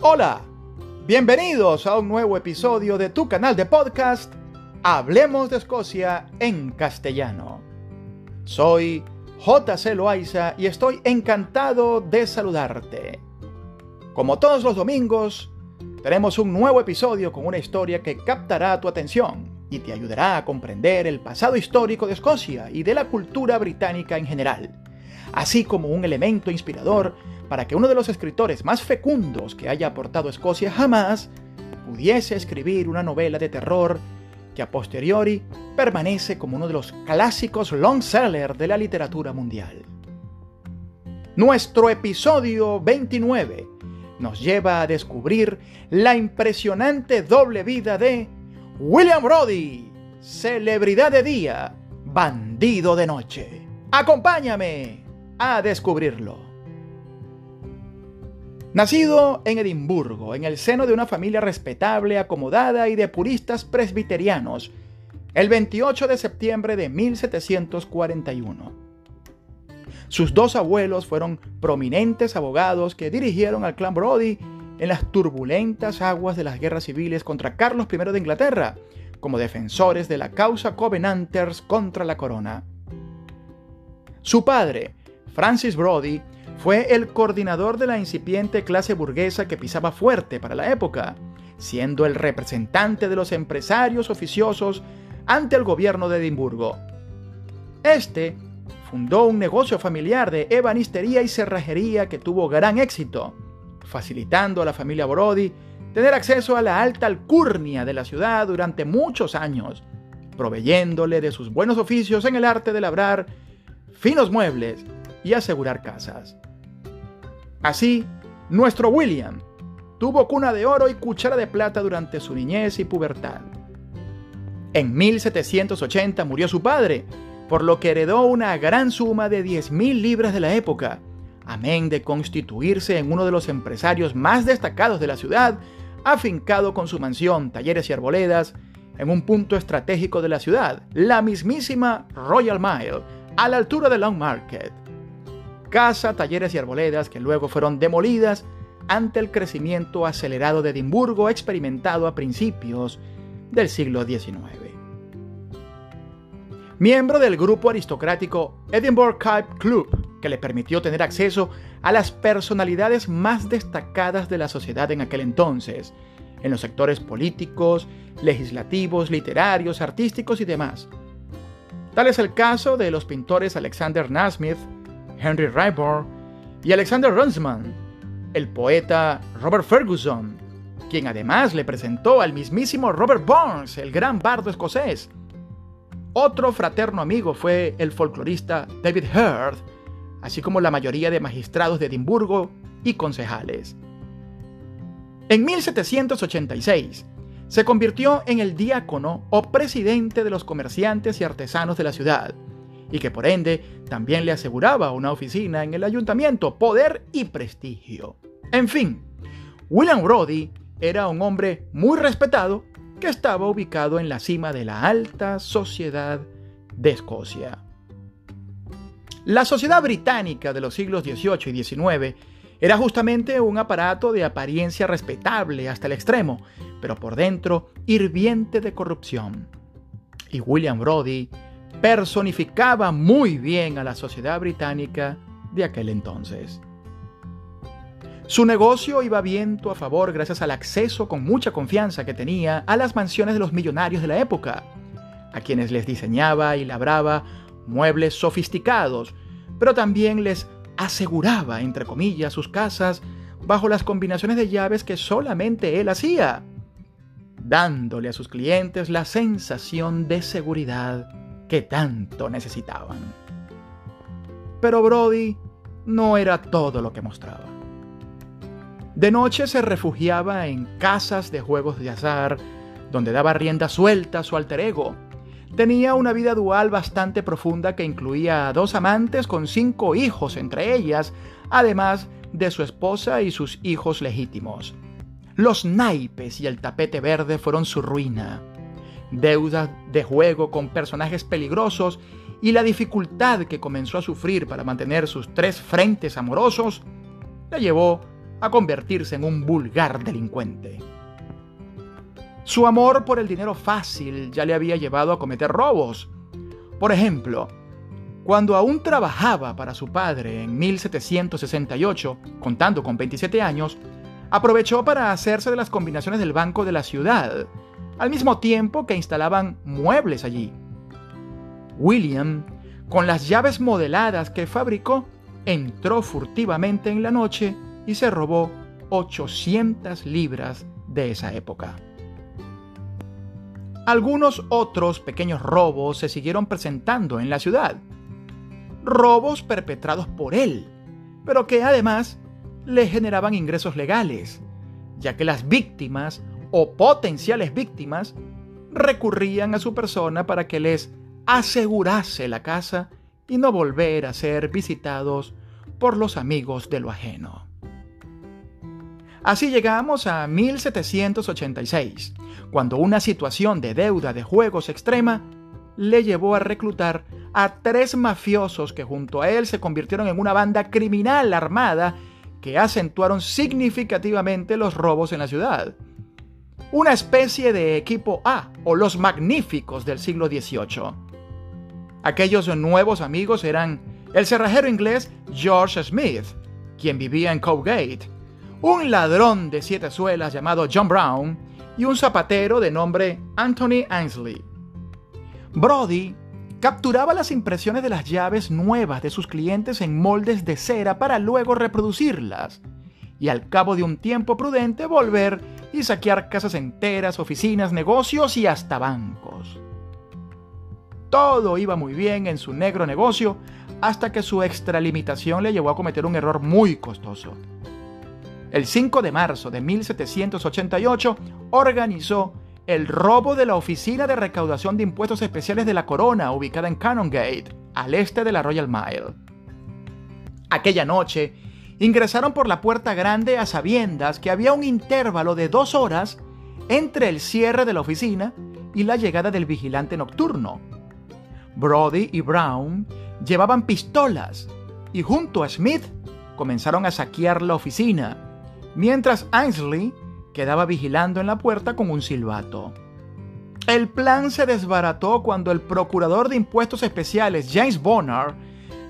Hola, bienvenidos a un nuevo episodio de tu canal de podcast Hablemos de Escocia en castellano. Soy JC Loaiza y estoy encantado de saludarte. Como todos los domingos, tenemos un nuevo episodio con una historia que captará tu atención y te ayudará a comprender el pasado histórico de Escocia y de la cultura británica en general, así como un elemento inspirador para que uno de los escritores más fecundos que haya aportado Escocia jamás pudiese escribir una novela de terror que a posteriori permanece como uno de los clásicos long seller de la literatura mundial. Nuestro episodio 29 nos lleva a descubrir la impresionante doble vida de William Brody, celebridad de día, bandido de noche. Acompáñame a descubrirlo. Nacido en Edimburgo, en el seno de una familia respetable, acomodada y de puristas presbiterianos, el 28 de septiembre de 1741. Sus dos abuelos fueron prominentes abogados que dirigieron al clan Brody en las turbulentas aguas de las guerras civiles contra Carlos I de Inglaterra, como defensores de la causa Covenanters contra la corona. Su padre, Francis Brody, fue el coordinador de la incipiente clase burguesa que pisaba fuerte para la época, siendo el representante de los empresarios oficiosos ante el gobierno de Edimburgo. Este fundó un negocio familiar de ebanistería y cerrajería que tuvo gran éxito, facilitando a la familia Brody tener acceso a la alta alcurnia de la ciudad durante muchos años, proveyéndole de sus buenos oficios en el arte de labrar finos muebles y asegurar casas. Así, nuestro William tuvo cuna de oro y cuchara de plata durante su niñez y pubertad. En 1780 murió su padre, por lo que heredó una gran suma de 10.000 libras de la época, amén de constituirse en uno de los empresarios más destacados de la ciudad, afincado con su mansión, talleres y arboledas, en un punto estratégico de la ciudad, la mismísima Royal Mile, a la altura de Long Market casa, talleres y arboledas que luego fueron demolidas ante el crecimiento acelerado de Edimburgo experimentado a principios del siglo XIX. Miembro del grupo aristocrático Edinburgh Cape Club, que le permitió tener acceso a las personalidades más destacadas de la sociedad en aquel entonces, en los sectores políticos, legislativos, literarios, artísticos y demás. Tal es el caso de los pintores Alexander Nasmith, Henry Ryborn y Alexander Runsman, el poeta Robert Ferguson, quien además le presentó al mismísimo Robert Burns, el gran bardo escocés. Otro fraterno amigo fue el folclorista David Heard, así como la mayoría de magistrados de Edimburgo y concejales. En 1786, se convirtió en el diácono o presidente de los comerciantes y artesanos de la ciudad, y que por ende también le aseguraba una oficina en el ayuntamiento, poder y prestigio. En fin, William Brody era un hombre muy respetado que estaba ubicado en la cima de la alta sociedad de Escocia. La sociedad británica de los siglos XVIII y XIX era justamente un aparato de apariencia respetable hasta el extremo, pero por dentro hirviente de corrupción. Y William Brody personificaba muy bien a la sociedad británica de aquel entonces. Su negocio iba viento a favor gracias al acceso con mucha confianza que tenía a las mansiones de los millonarios de la época, a quienes les diseñaba y labraba muebles sofisticados, pero también les aseguraba, entre comillas, sus casas bajo las combinaciones de llaves que solamente él hacía, dándole a sus clientes la sensación de seguridad que tanto necesitaban. Pero Brody no era todo lo que mostraba. De noche se refugiaba en casas de juegos de azar, donde daba rienda suelta a su alter ego. Tenía una vida dual bastante profunda que incluía a dos amantes con cinco hijos entre ellas, además de su esposa y sus hijos legítimos. Los naipes y el tapete verde fueron su ruina deudas de juego con personajes peligrosos y la dificultad que comenzó a sufrir para mantener sus tres frentes amorosos, le llevó a convertirse en un vulgar delincuente. Su amor por el dinero fácil ya le había llevado a cometer robos. Por ejemplo, cuando aún trabajaba para su padre en 1768, contando con 27 años, aprovechó para hacerse de las combinaciones del banco de la ciudad, al mismo tiempo que instalaban muebles allí. William, con las llaves modeladas que fabricó, entró furtivamente en la noche y se robó 800 libras de esa época. Algunos otros pequeños robos se siguieron presentando en la ciudad robos perpetrados por él, pero que además le generaban ingresos legales, ya que las víctimas o potenciales víctimas recurrían a su persona para que les asegurase la casa y no volver a ser visitados por los amigos de lo ajeno. Así llegamos a 1786, cuando una situación de deuda de juegos extrema le llevó a reclutar a tres mafiosos que junto a él se convirtieron en una banda criminal armada que acentuaron significativamente los robos en la ciudad. Una especie de equipo A o los magníficos del siglo XVIII. Aquellos nuevos amigos eran el cerrajero inglés George Smith, quien vivía en Cowgate, un ladrón de siete suelas llamado John Brown y un zapatero de nombre Anthony Ainsley. Brody capturaba las impresiones de las llaves nuevas de sus clientes en moldes de cera para luego reproducirlas y al cabo de un tiempo prudente volver y saquear casas enteras, oficinas, negocios y hasta bancos. Todo iba muy bien en su negro negocio hasta que su extralimitación le llevó a cometer un error muy costoso. El 5 de marzo de 1788 organizó el robo de la Oficina de Recaudación de Impuestos Especiales de la Corona, ubicada en Canongate, al este de la Royal Mile. Aquella noche, ingresaron por la puerta grande a sabiendas que había un intervalo de dos horas entre el cierre de la oficina y la llegada del vigilante nocturno. Brody y Brown llevaban pistolas y junto a Smith comenzaron a saquear la oficina, mientras Ainsley quedaba vigilando en la puerta con un silbato. El plan se desbarató cuando el procurador de impuestos especiales, James Bonner,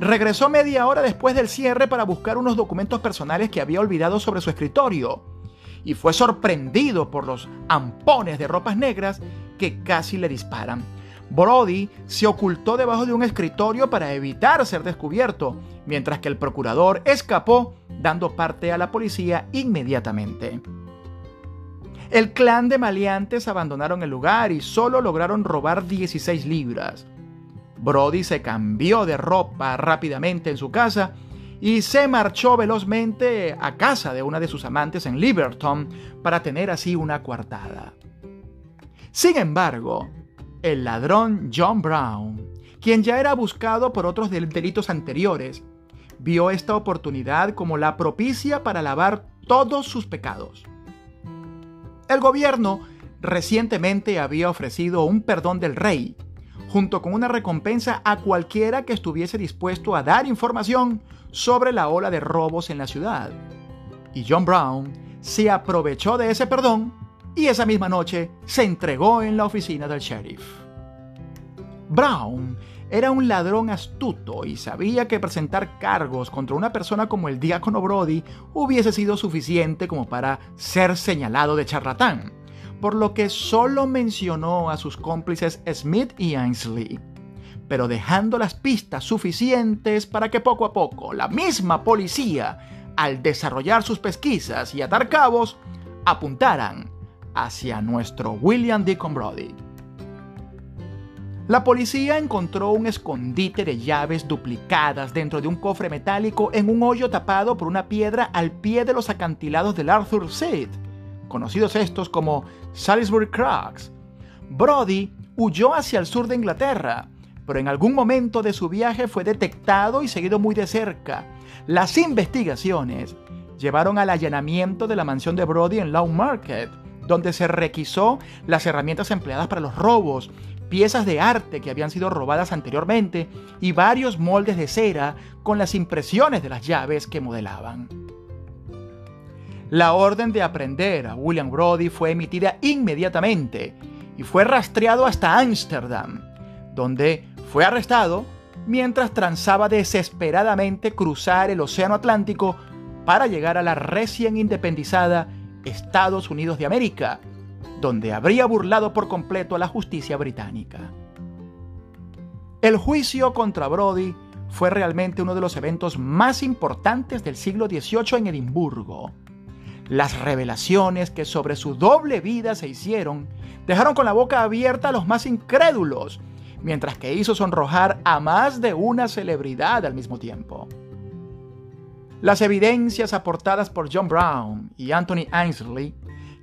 regresó media hora después del cierre para buscar unos documentos personales que había olvidado sobre su escritorio y fue sorprendido por los ampones de ropas negras que casi le disparan. Brody se ocultó debajo de un escritorio para evitar ser descubierto, mientras que el procurador escapó dando parte a la policía inmediatamente. El clan de maleantes abandonaron el lugar y solo lograron robar 16 libras. Brody se cambió de ropa rápidamente en su casa y se marchó velozmente a casa de una de sus amantes en Liberton para tener así una coartada. Sin embargo, el ladrón John Brown, quien ya era buscado por otros delitos anteriores, vio esta oportunidad como la propicia para lavar todos sus pecados. El gobierno recientemente había ofrecido un perdón del rey, junto con una recompensa a cualquiera que estuviese dispuesto a dar información sobre la ola de robos en la ciudad. Y John Brown se aprovechó de ese perdón y esa misma noche se entregó en la oficina del sheriff. Brown era un ladrón astuto y sabía que presentar cargos contra una persona como el diácono Brody hubiese sido suficiente como para ser señalado de charlatán, por lo que solo mencionó a sus cómplices Smith y Ainsley, pero dejando las pistas suficientes para que poco a poco la misma policía, al desarrollar sus pesquisas y atar cabos, apuntaran hacia nuestro William Deacon Brody. La policía encontró un escondite de llaves duplicadas dentro de un cofre metálico en un hoyo tapado por una piedra al pie de los acantilados del Arthur Seat, conocidos estos como Salisbury Cracks. Brody huyó hacia el sur de Inglaterra, pero en algún momento de su viaje fue detectado y seguido muy de cerca. Las investigaciones llevaron al allanamiento de la mansión de Brody en Law Market, donde se requisó las herramientas empleadas para los robos piezas de arte que habían sido robadas anteriormente y varios moldes de cera con las impresiones de las llaves que modelaban. La orden de aprender a William Brody fue emitida inmediatamente y fue rastreado hasta Ámsterdam, donde fue arrestado mientras transaba desesperadamente cruzar el Océano Atlántico para llegar a la recién independizada Estados Unidos de América, donde habría burlado por completo a la justicia británica. El juicio contra Brody fue realmente uno de los eventos más importantes del siglo XVIII en Edimburgo. Las revelaciones que sobre su doble vida se hicieron dejaron con la boca abierta a los más incrédulos, mientras que hizo sonrojar a más de una celebridad al mismo tiempo. Las evidencias aportadas por John Brown y Anthony Ainsley,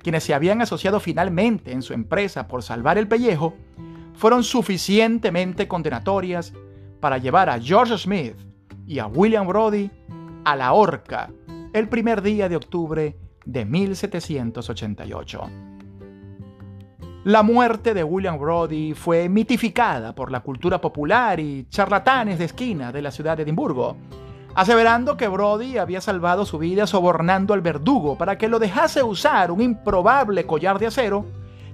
quienes se habían asociado finalmente en su empresa por salvar el pellejo, fueron suficientemente condenatorias para llevar a George Smith y a William Brody a la horca el primer día de octubre de 1788. La muerte de William Brody fue mitificada por la cultura popular y charlatanes de esquina de la ciudad de Edimburgo, aseverando que Brody había salvado su vida sobornando al verdugo para que lo dejase usar un improbable collar de acero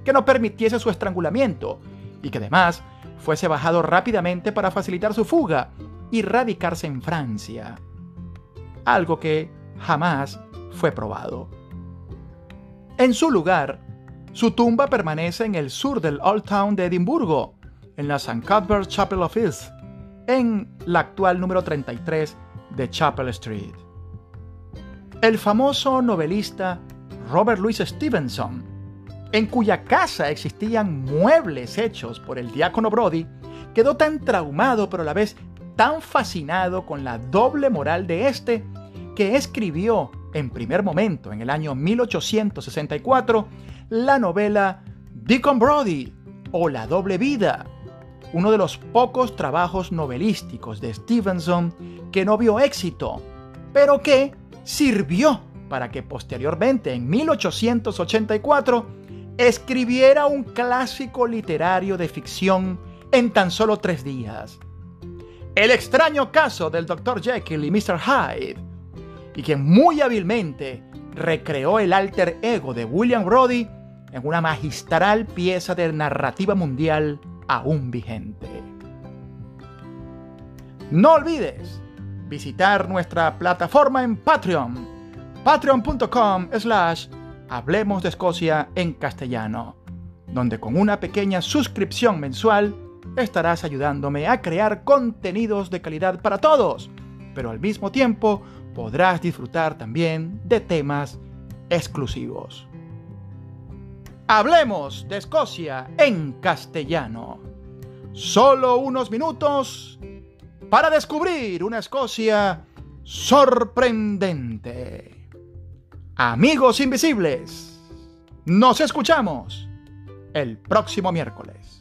que no permitiese su estrangulamiento y que además fuese bajado rápidamente para facilitar su fuga y radicarse en Francia. Algo que jamás fue probado. En su lugar, su tumba permanece en el sur del Old Town de Edimburgo, en la St. Cuthbert Chapel of East, en la actual número 33 de Chapel Street. El famoso novelista Robert Louis Stevenson, en cuya casa existían muebles hechos por el diácono Brody, quedó tan traumado pero a la vez tan fascinado con la doble moral de este que escribió en primer momento, en el año 1864, la novela Deacon Brody o La doble vida, uno de los pocos trabajos novelísticos de Stevenson que no vio éxito, pero que sirvió para que posteriormente, en 1884, escribiera un clásico literario de ficción en tan solo tres días. El extraño caso del Dr. Jekyll y Mr. Hyde, y que muy hábilmente recreó el alter ego de William Brody en una magistral pieza de narrativa mundial aún vigente. No olvides visitar nuestra plataforma en Patreon, patreon.com slash Hablemos de Escocia en castellano, donde con una pequeña suscripción mensual estarás ayudándome a crear contenidos de calidad para todos, pero al mismo tiempo podrás disfrutar también de temas exclusivos. Hablemos de Escocia en castellano. Solo unos minutos para descubrir una Escocia sorprendente. Amigos invisibles, nos escuchamos el próximo miércoles.